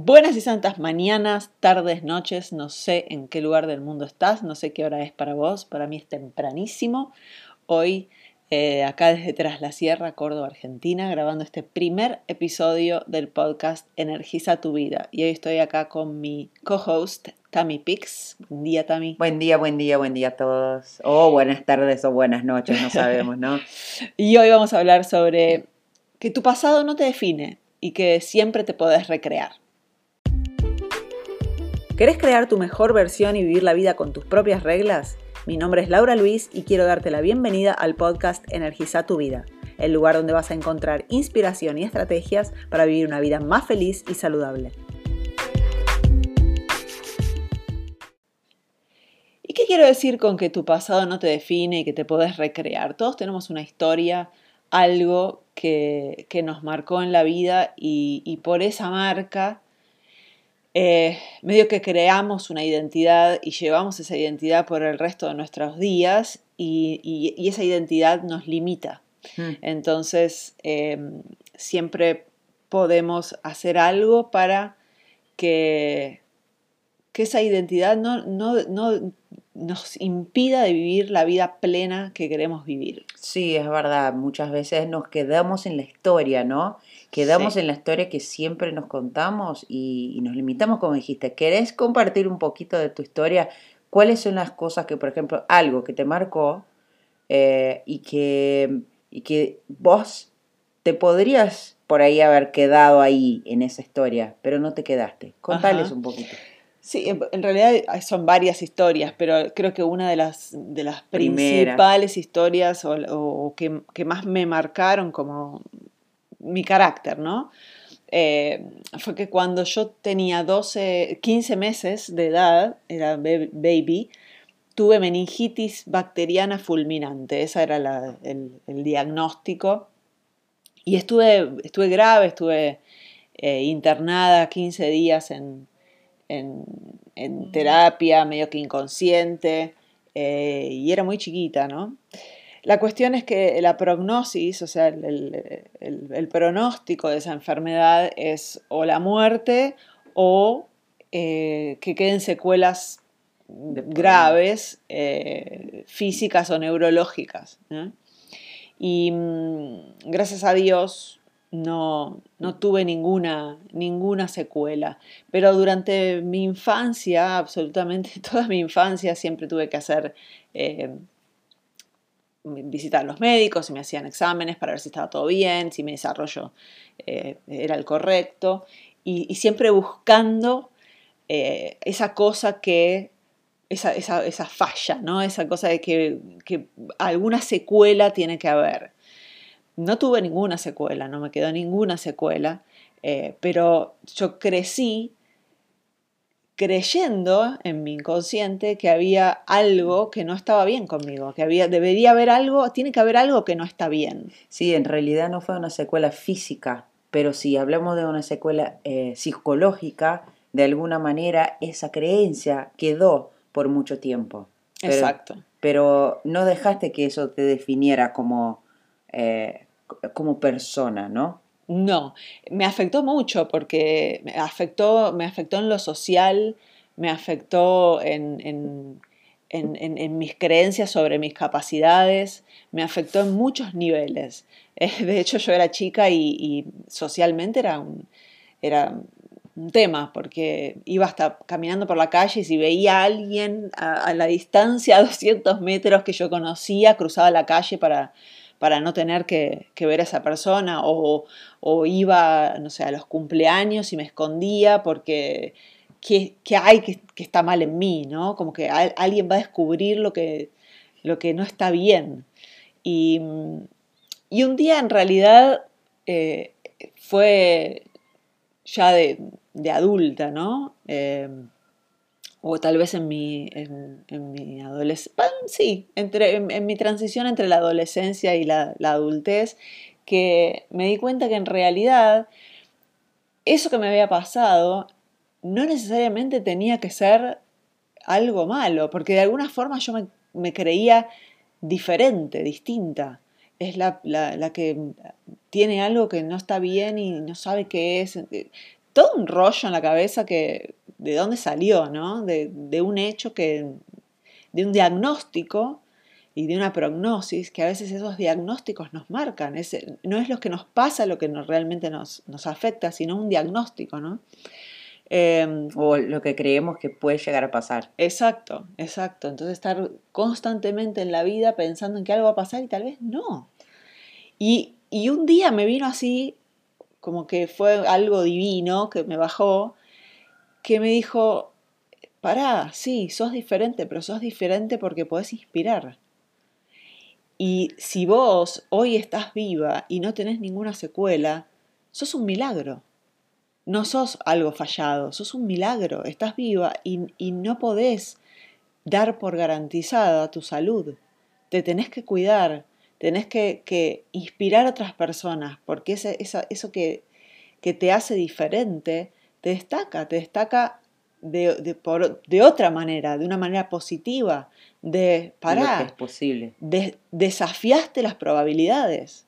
Buenas y santas mañanas, tardes, noches, no sé en qué lugar del mundo estás, no sé qué hora es para vos, para mí es tempranísimo. Hoy, eh, acá desde Tras la Sierra, Córdoba, Argentina, grabando este primer episodio del podcast Energiza tu vida. Y hoy estoy acá con mi co-host, Tammy Pix. Buen día, Tammy. Buen día, buen día, buen día a todos. O buenas tardes o buenas noches, no sabemos, ¿no? y hoy vamos a hablar sobre que tu pasado no te define y que siempre te podés recrear. ¿Querés crear tu mejor versión y vivir la vida con tus propias reglas? Mi nombre es Laura Luis y quiero darte la bienvenida al podcast Energiza tu vida, el lugar donde vas a encontrar inspiración y estrategias para vivir una vida más feliz y saludable. ¿Y qué quiero decir con que tu pasado no te define y que te podés recrear? Todos tenemos una historia, algo que, nos marcó en la vida y, y por esa marca eh, medio que creamos una identidad y llevamos esa identidad por el resto de nuestros días y, esa identidad nos limita. Hmm. Entonces, em, siempre podemos hacer algo para que, que esa identidad no, no, nos impida de vivir la vida plena que queremos vivir. Sí, es verdad, muchas veces nos quedamos en la historia, ¿no? Quedamos en la historia que siempre nos contamos y, nos limitamos, como dijiste. ¿Querés compartir un poquito de tu historia? ¿Cuáles son las cosas que, por ejemplo, algo que te marcó eh, y, que, y que vos te podrías por ahí haber quedado ahí en esa historia, pero no te quedaste? Contales un poquito. Sí, en realidad son varias historias, pero creo que una de las, de las principales historias o, que, que, más me marcaron como mi carácter, ¿no? Eh, fue que cuando yo tenía 12, 15 meses de edad, era baby, tuve meningitis bacteriana fulminante, ese era el, diagnóstico. Y estuve, estuve grave, estuve eh, internada 15 días en, terapia, medio que inconsciente, eh, y era muy chiquita, ¿no? La cuestión es que la prognosis, o sea, el, pronóstico de esa enfermedad es o la muerte o eh, que queden secuelas graves, eh, físicas o neurológicas. Y mm, gracias a Dios no, tuve ninguna, ninguna secuela, pero durante mi infancia, absolutamente toda mi infancia, siempre tuve que hacer... Eh, visitar a los médicos, si me hacían exámenes para ver si estaba todo bien, si mi desarrollo eh, era el correcto, y, siempre buscando eh, esa cosa que, esa, esa, falla, ¿no? esa cosa de que, alguna secuela tiene que haber. No tuve ninguna secuela, no me quedó ninguna secuela, eh, pero yo crecí creyendo en mi inconsciente que había algo que no estaba bien conmigo, que había, debería haber algo, tiene que haber algo que no está bien. Sí, en realidad no fue una secuela física, pero si hablamos de una secuela eh, psicológica, de alguna manera esa creencia quedó por mucho tiempo. Exacto. Pero no dejaste que eso te definiera como, eh, como persona, ¿no? No, me afectó mucho porque me afectó, me afectó en lo social, me afectó en, mis creencias sobre mis capacidades, me afectó en muchos niveles. De hecho, yo era chica y, socialmente era un, era un tema, porque iba hasta caminando por la calle y si veía a alguien a, a la distancia, a 200 metros que yo conocía, cruzaba la calle para para no tener que, ver a esa persona o, iba, no sé, a los cumpleaños y me escondía porque ¿qué, hay que, está mal en mí? ¿no? Como que alguien va a descubrir lo que, lo que no está bien. Y, un día en realidad eh, fue ya de, adulta, ¿no? Eh, o tal vez en mi, en, mi adolescencia, sí, entre, en, mi transición entre la adolescencia y la, adultez, que me di cuenta que en realidad eso que me había pasado no necesariamente tenía que ser algo malo, porque de alguna forma yo me, creía diferente, distinta. Es la, la, que tiene algo que no está bien y no sabe qué es todo un rollo en la cabeza que de dónde salió, ¿no? De, un hecho que, de un diagnóstico y de una prognosis, que a veces esos diagnósticos nos marcan. no es lo que nos pasa lo que realmente nos, nos, afecta, sino un diagnóstico, ¿no? Em, o lo que creemos que puede llegar a pasar. Exacto, exacto. Entonces estar constantemente en la vida pensando en que algo va a pasar y tal vez no. Y, y un día me vino así, como que fue algo divino que me bajó, que me dijo, pará, sí, sos diferente, pero sos diferente porque podés inspirar. Y si vos hoy estás viva y no tenés ninguna secuela, sos un milagro no sos algo fallado, sos un milagro, estás viva y, no podés dar por garantizada tu salud. Te tenés que cuidar, tenés que, inspirar a otras personas, porque ese, eso que, que, te hace diferente te destaca, te destaca de, por, de, otra manera, de una manera positiva, de parar. es posible. desafiaste las probabilidades.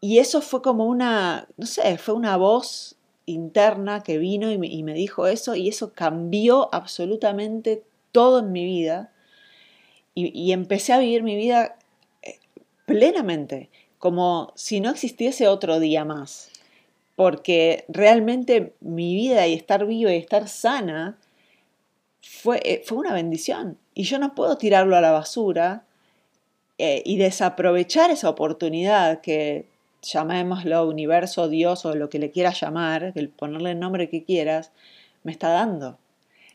Y eso fue como una, no sé, fue una voz interna que vino y me, dijo eso y eso cambió absolutamente todo en mi vida y, empecé a vivir mi vida eh, plenamente, como si no existiese otro día más, porque realmente mi vida y estar viva y estar sana fue, eh, fue una bendición y yo no puedo tirarlo a la basura eh, y desaprovechar esa oportunidad que llamémoslo universo, Dios o lo que le quieras llamar, el ponerle el nombre que quieras, me está dando.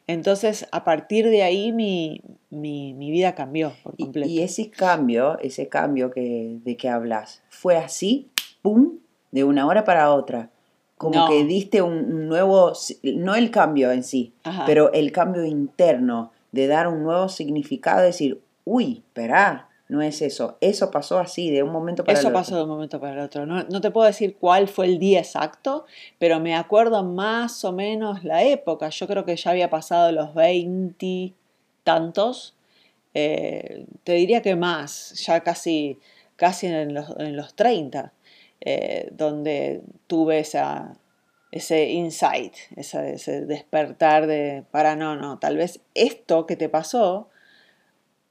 Entonces, a partir de ahí mi, vida cambió por completo. Y, ese cambio, ese cambio que, de que hablas, fue así, ¡pum!, de una hora para otra. Como que diste un, nuevo, no el cambio en sí, pero el cambio interno de dar un nuevo significado, decir, uy, espera, no es eso. Eso pasó así, de un momento para el otro. Eso pasó de un momento para el otro. No, no, te puedo decir cuál fue el día exacto, pero me acuerdo más o menos la época. Yo creo que ya había pasado los 20 tantos. Eh, te diría que más, ya casi, casi en, los, en los 30, eh, donde tuve esa, ese insight, ese, ese despertar de, para no, no, tal vez esto que te pasó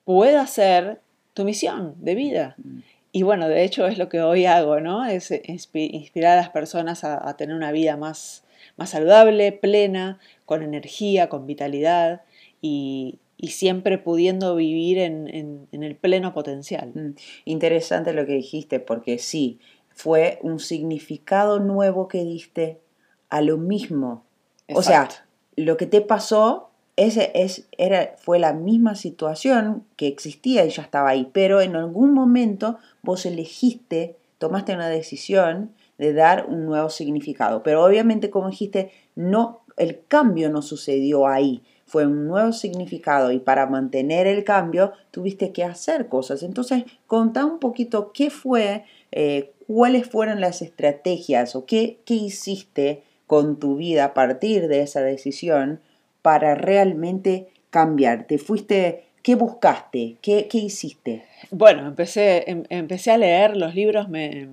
pueda ser tu misión de vida. Mm. Y bueno, de hecho es lo que hoy hago, ¿no? Es inspirar a las personas a, tener una vida más, más saludable, plena, con energía, con vitalidad y, siempre pudiendo vivir en, el pleno potencial. Mm. Interesante lo que dijiste, porque sí, fue un significado nuevo que diste a lo mismo. O sea, lo que te pasó ese es, era, fue la misma situación que existía y ya estaba ahí, pero en algún momento vos elegiste, tomaste una decisión de dar un nuevo significado. Pero obviamente, como dijiste, no, el cambio no sucedió ahí, fue un nuevo significado y para mantener el cambio tuviste que hacer cosas. Entonces, contá un poquito qué fue, eh, cuáles fueron las estrategias o qué, qué hiciste con tu vida a partir de esa decisión para realmente cambiar? ¿Te fuiste, qué buscaste? ¿Qué, hiciste? Bueno, empecé, em, empecé a leer los libros, me,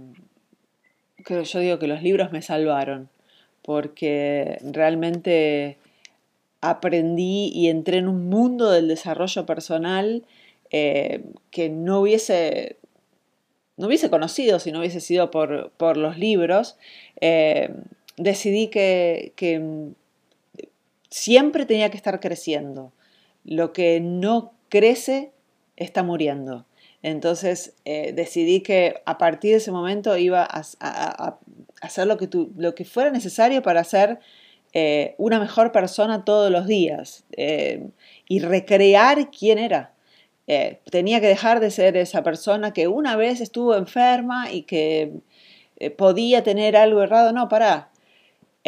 creo, yo digo que los libros me salvaron, porque realmente aprendí y entré en un mundo del desarrollo personal eh, que no hubiese, no hubiese conocido si no hubiese sido por, los libros. Eh, decidí que, que siempre tenía que estar creciendo. Lo que no crece está muriendo. Entonces eh, decidí que a partir de ese momento iba a, hacer lo que, lo que, fuera necesario para ser eh, una mejor persona todos los días y recrear quién era. Tenía que dejar de ser esa persona que una vez estuvo enferma y que podía tener algo errado. No, para.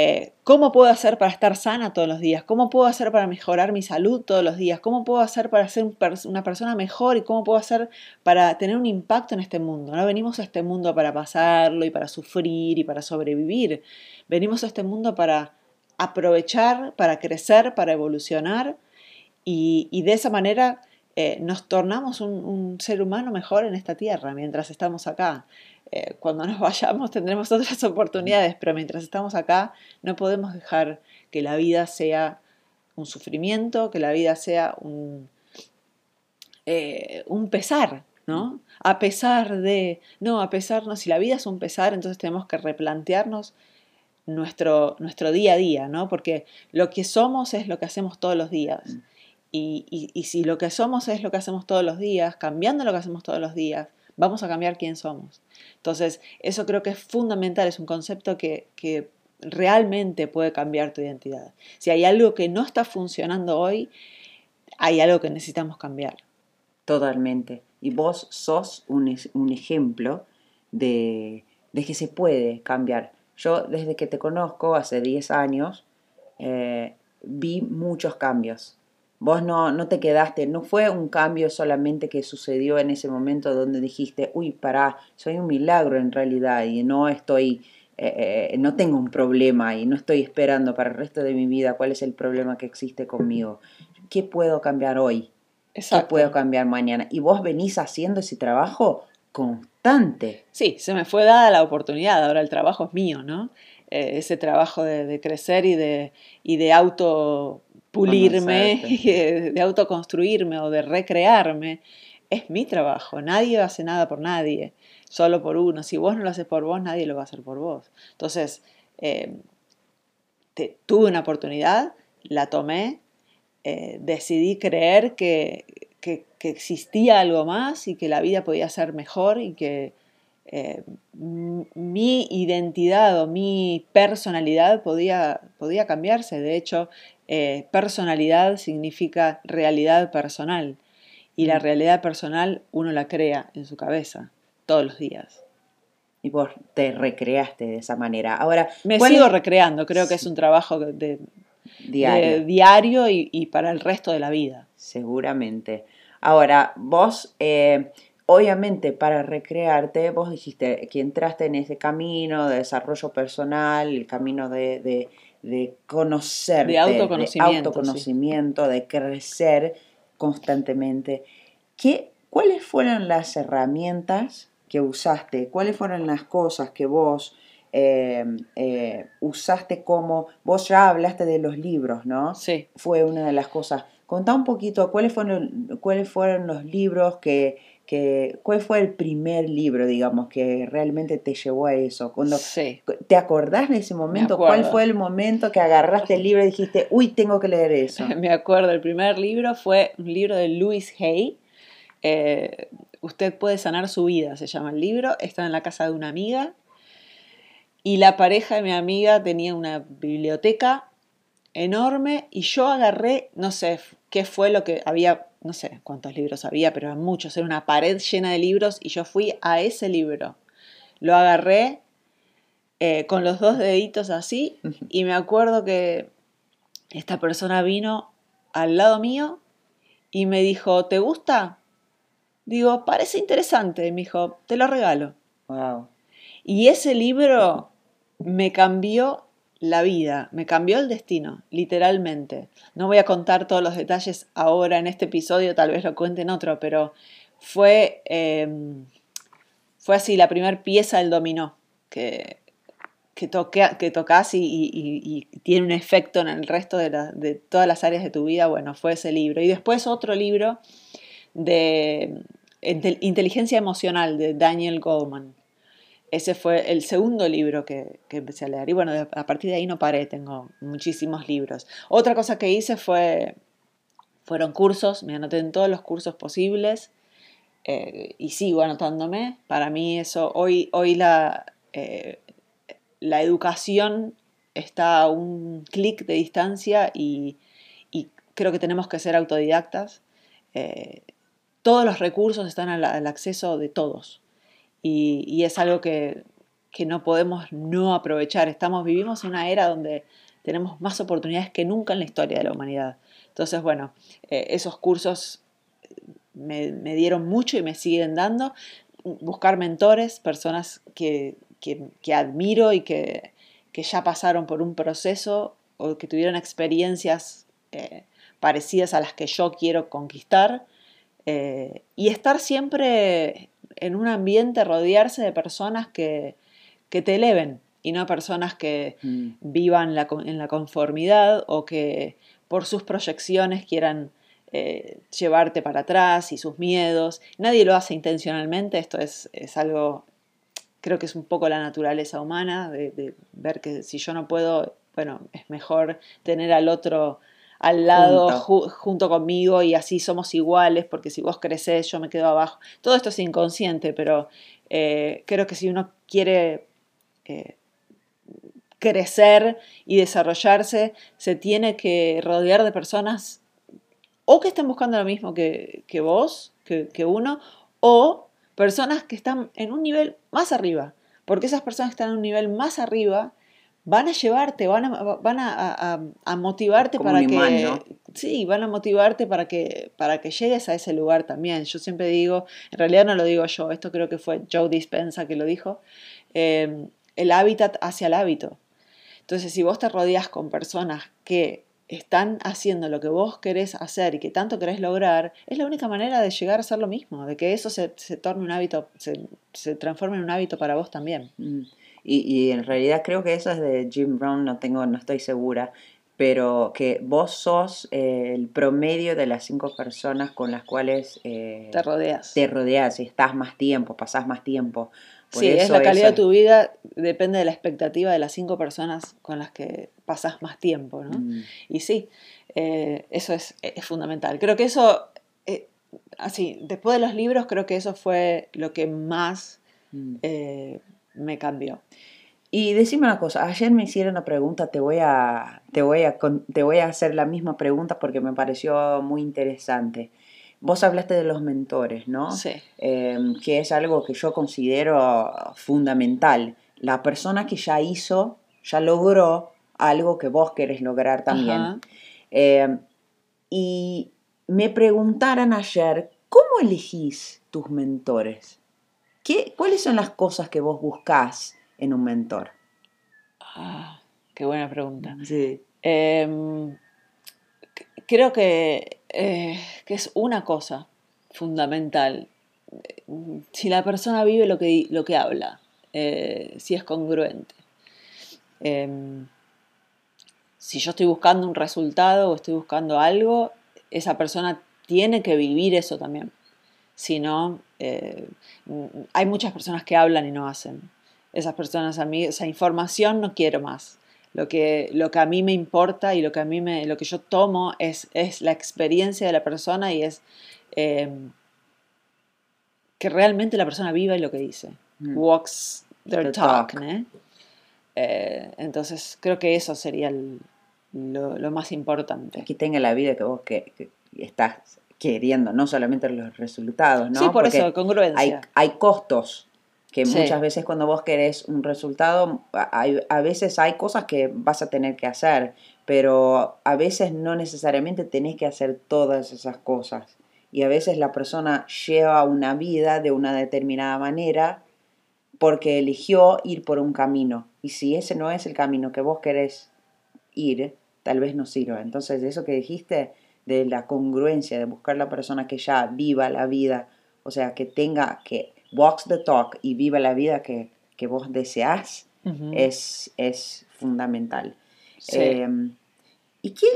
Eh, ¿Cómo puedo hacer para estar sana todos los días? ¿Cómo puedo hacer para mejorar mi salud todos los días? ¿Cómo puedo hacer para ser una persona mejor? ¿Y cómo puedo hacer para tener un impacto en este mundo? No venimos a este mundo para pasarlo y para sufrir y para sobrevivir. Venimos a este mundo para aprovechar, para crecer, para evolucionar y, de esa manera eh, nos tornamos un, ser humano mejor en esta tierra mientras estamos acá. eh, cuando nos vayamos tendremos otras oportunidades, pero mientras estamos acá no podemos dejar que la vida sea un sufrimiento, que la vida sea un, eh, un pesar, ¿no? A pesar de, no, a pesar, no, si la vida es un pesar, entonces tenemos que replantearnos nuestro, nuestro día a día, ¿no? Porque lo que somos es lo que hacemos todos los días. Y, si lo que somos es lo que hacemos todos los días, cambiando lo que hacemos todos los días, vamos a cambiar quién somos. Entonces, eso creo que es fundamental, es un concepto que, realmente puede cambiar tu identidad. Si hay algo que no está funcionando hoy, hay algo que necesitamos cambiar. Totalmente. Y vos sos un, un ejemplo de, de, que se puede cambiar. Yo desde que te conozco, hace 10 años, eh, vi muchos cambios. Vos no, no te quedaste, no fue un cambio solamente que sucedió en ese momento donde dijiste, uy, pará, soy un milagro en realidad y no estoy eh, no tengo un problema y no estoy esperando para el resto de mi vida cuál es el problema que existe conmigo. ¿Qué puedo cambiar hoy? ¿Qué puedo cambiar mañana? Y vos venís haciendo ese trabajo constante. Sí, se me fue dada la oportunidad, ahora el trabajo es mío, ¿no? Eh, ese trabajo de, crecer y de, y de auto pulirme, de autoconstruirme o de recrearme, es mi trabajo. Nadie hace nada por nadie solo por uno. Si vos no lo haces por vos, nadie lo va a hacer por vos. Entonces, eh, tuve una oportunidad, la tomé, eh, decidí creer que, existía algo más y que la vida podía ser mejor y que eh, mi identidad o mi personalidad podía, podía cambiarse. De hecho, personalidad significa realidad personal y la mm. realidad personal uno la crea en su cabeza todos los días. Y vos te recreaste de esa manera. Ahora, me sigo recreando, creo que es un trabajo de, diario, y, para el resto de la vida. Seguramente. Ahora, vos, eh, obviamente, para recrearte, vos dijiste que entraste en ese camino de desarrollo personal, el camino de, de, de conocerte, de autoconocimiento, de, autoconocimiento, de crecer constantemente. ¿Qué, ¿Cuáles fueron las herramientas que usaste, cuáles fueron las cosas que vos eh, eh, usaste como, vos ya hablaste de los libros, ¿no? Sí. Fue una de las cosas. Contá un poquito cuáles fueron, cuáles fueron los libros que, que, cuál fue el primer libro, digamos, que realmente te llevó a eso. Cuando, sí. ¿Te acordás de ese momento? ¿Cuál fue el momento que agarraste el libro y dijiste, uy, tengo que leer eso? Me acuerdo, el primer libro fue un libro de Louis Hay. Eh, Usted puede sanar su vida, se llama el libro, está en la casa de una amiga y la pareja de mi amiga tenía una biblioteca enorme y yo agarré, no sé qué fue lo que había, no sé cuántos libros había, pero eran muchos, era una pared llena de libros y yo fui a ese libro. Lo agarré eh, con los dos deditos así y me acuerdo que esta persona vino al lado mío y me dijo, ¿te gusta? Digo, parece interesante, me dijo, te lo regalo. Wow. Y ese libro me cambió la vida, me cambió el destino, literalmente. No voy a contar todos los detalles ahora en este episodio, tal vez lo cuente en otro, pero fue, em, fue así la primera pieza del dominó que, que, que tocas y, tiene un efecto en el resto de, de todas las áreas de tu vida. Bueno, fue ese libro. Y después otro libro de Inteligencia Emocional de Daniel Goldman. Ese fue el segundo libro que, empecé a leer. Y bueno, a partir de ahí no paré, tengo muchísimos libros. Otra cosa que hice fue, fueron cursos, me anoté en todos los cursos posibles eh, y sigo anotándome. Para mí eso, hoy, hoy la, eh, la educación está a un clic de distancia y, creo que tenemos que ser autodidactas. Eh, todos los recursos están al, acceso de todos. Y, es algo que, no podemos no aprovechar. Estamos, vivimos una era donde tenemos más oportunidades que nunca en la historia de la humanidad. Entonces, bueno, eh, esos cursos me, dieron mucho y me siguen dando. Buscar mentores, personas que, admiro y que, ya pasaron por un proceso o que tuvieron experiencias eh, parecidas a las que yo quiero conquistar eh, y estar siempre en un ambiente rodearse de personas que, que te eleven y no personas que Mm. vivan la en la conformidad o que por sus proyecciones quieran eh, llevarte para atrás y sus miedos. Nadie lo hace intencionalmente, esto es, es algo, creo que es un poco la naturaleza humana, de, de ver que si yo no puedo, bueno, es mejor tener al otro al lado Junto. ju- junto conmigo y así somos iguales, porque si vos creces yo me quedo abajo. Todo esto es inconsciente, pero eh, creo que si uno quiere eh, crecer y desarrollarse, se tiene que rodear de personas o que estén buscando lo mismo que, que vos, que, que uno, o personas que están en un nivel más arriba, porque esas personas que están en un nivel más arriba van a llevarte, van a, van a, a- a motivarte Como para que... Sí, van a motivarte para que, para que llegues a ese lugar también. Yo siempre digo, en realidad no lo digo yo, esto creo que fue Joe Dispensa que lo dijo, eh, el hábitat hacia el hábito. Entonces, si vos te rodeas con personas que están haciendo lo que vos querés hacer y que tanto querés lograr, es la única manera de llegar a hacer lo mismo, de que eso se, se torne un hábito, se, se transforme en un hábito para vos también. Mm. Y, y en realidad creo que eso es de Jim Brown, no tengo, no estoy segura, pero que vos sos eh, el promedio de las cinco personas con las cuales eh, Te rodeas. te rodeas y estás más tiempo, pasás más tiempo. Por sí, es la calidad eso de tu vida, depende de la expectativa de las cinco personas con las que pasás más tiempo, ¿no? Mm. Y sí, eh, eso es, es fundamental. Creo que eso, así, después de los libros, creo que eso fue lo que más Mm. Me cambió. Y decime una cosa, ayer me hicieron una pregunta, te voy a, te voy a, te voy a hacer la misma pregunta porque me pareció muy interesante. Vos hablaste de los mentores, ¿no? Sí. Eh, que es algo que yo considero fundamental. La persona que ya hizo, ya logró algo que vos querés lograr también. Eh, y me preguntaron ayer, ¿cómo elegís tus mentores? ¿Qué, ¿Cuáles son las cosas que vos buscás en un mentor? Ah, qué buena pregunta. Sí. Em, creo que, eh, que es una cosa fundamental. Si la persona vive lo que, lo que habla, eh, si es congruente. Em, si yo estoy buscando un resultado o estoy buscando algo, esa persona tiene que vivir eso también. Si no, eh, mm, hay muchas personas que hablan y no hacen. Esas personas a mí, esa información no quiero más. Lo que, lo que a mí me importa y lo que a mí me, lo que yo tomo es, es la experiencia de la persona y es eh, que realmente la persona viva y lo que dice. Mm. Walks their The talk. Eh, entonces creo que eso sería el- lo, lo más importante. Que tenga la vida que vos que, que estás queriendo, no solamente los resultados, ¿no? sí, por Porque eso, hay, congruencia. hay costos que Sí. muchas veces cuando vos querés un resultado, a- hay- a veces hay cosas que vas a tener que hacer, pero a veces no necesariamente tenés que hacer todas esas cosas. Y a veces la persona lleva una vida de una determinada manera porque eligió ir por un camino. Y si ese no es el camino que vos querés ir, tal vez no sirva. Entonces, eso que dijiste de la congruencia, de buscar la persona que ya viva la vida, o sea, que tenga, que walks the talk y viva la vida que, que vos deseás, Ujú. es, es fundamental. Sí. Eh, ¿Y qué,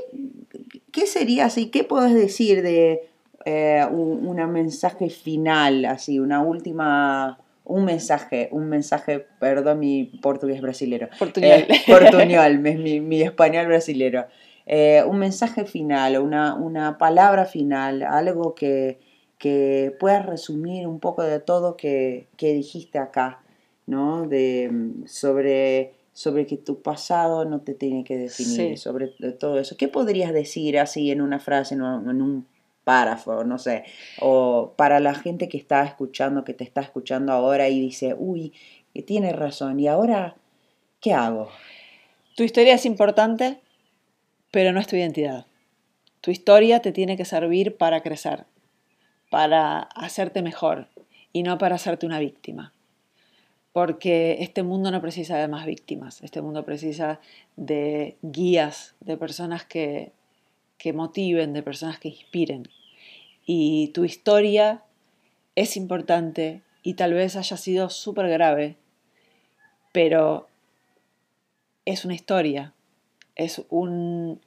qué sería así? ¿Qué podés decir de eh, un una mensaje final, así, una última, un mensaje, un mensaje, perdón mi portugués brasilero, Portuñol. eh, portuñol, mi- mi español brasilero. Eh, un mensaje final, una, una palabra final, algo que, que pueda resumir un poco de todo que, que dijiste acá, ¿no? De, mm, sobre, sobre que tu pasado no te tiene que definir, Sí. sobre todo eso. ¿Qué podrías decir así en una frase, en un, en un párrafo, no sé? O para la gente que está escuchando, que te está escuchando ahora y dice, uy, tiene razón, ¿y ahora qué hago? Tu historia es importante, pero no es tu identidad. Tu historia te tiene que servir para crecer, para hacerte mejor y no para hacerte una víctima. Porque este mundo no precisa de más víctimas, este mundo precisa de guías, de personas que, que motiven, de personas que inspiren. Y tu historia es importante, y tal vez haya sido súper grave, pero es una historia, es un,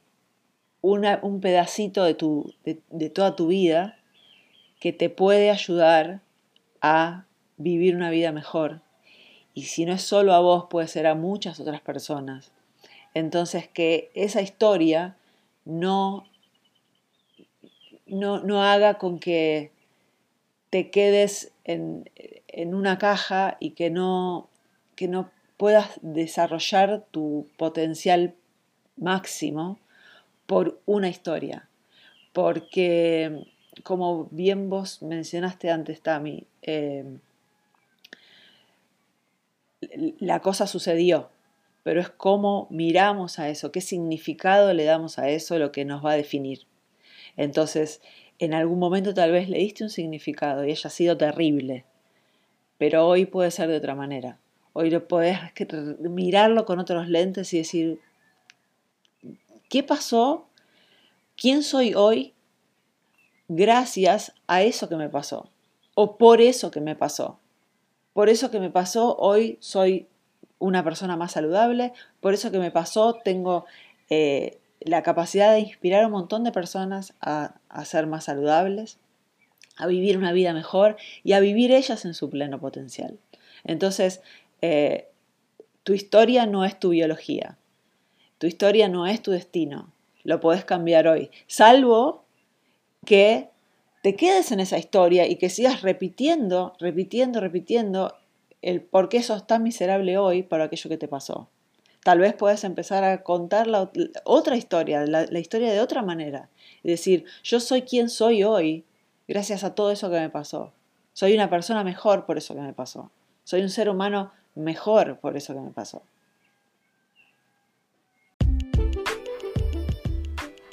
un pedacito de, tu, de toda tu vida que te puede ayudar a vivir una vida mejor. Y si no es solo a vos, puede ser a muchas otras personas. Entonces, que esa historia no, no, haga con que te quedes en, una caja y que no, que no puedas desarrollar tu potencial máximo por una historia. Porque, como bien vos mencionaste antes, Tami, eh, la cosa sucedió, pero es cómo miramos a eso, qué significado le damos a eso, lo que nos va a definir. Entonces, en algún momento tal vez le diste un significado y haya sido terrible, pero hoy puede ser de otra manera. Hoy puedes mirarlo con otros lentes y decir, ¿qué pasó? ¿Quién soy hoy gracias a eso que me pasó? O por eso que me pasó. Por eso que me pasó, hoy soy una persona más saludable, por eso que me pasó, tengo eh, la capacidad de inspirar a un montón de personas a, ser más saludables, a vivir una vida mejor y a vivir ellas en su pleno potencial. Entonces, eh, tu historia no es tu biología, tu historia no es tu destino, lo puedes cambiar hoy, salvo que te quedes en esa historia y que sigas repitiendo, repitiendo, repitiendo el por qué sos tan miserable hoy por aquello que te pasó. Tal vez puedes empezar a contar la, otra historia, la, historia de otra manera. Y decir, yo soy quien soy hoy gracias a todo eso que me pasó. Soy una persona mejor por eso que me pasó. Soy un ser humano mejor por eso que me pasó.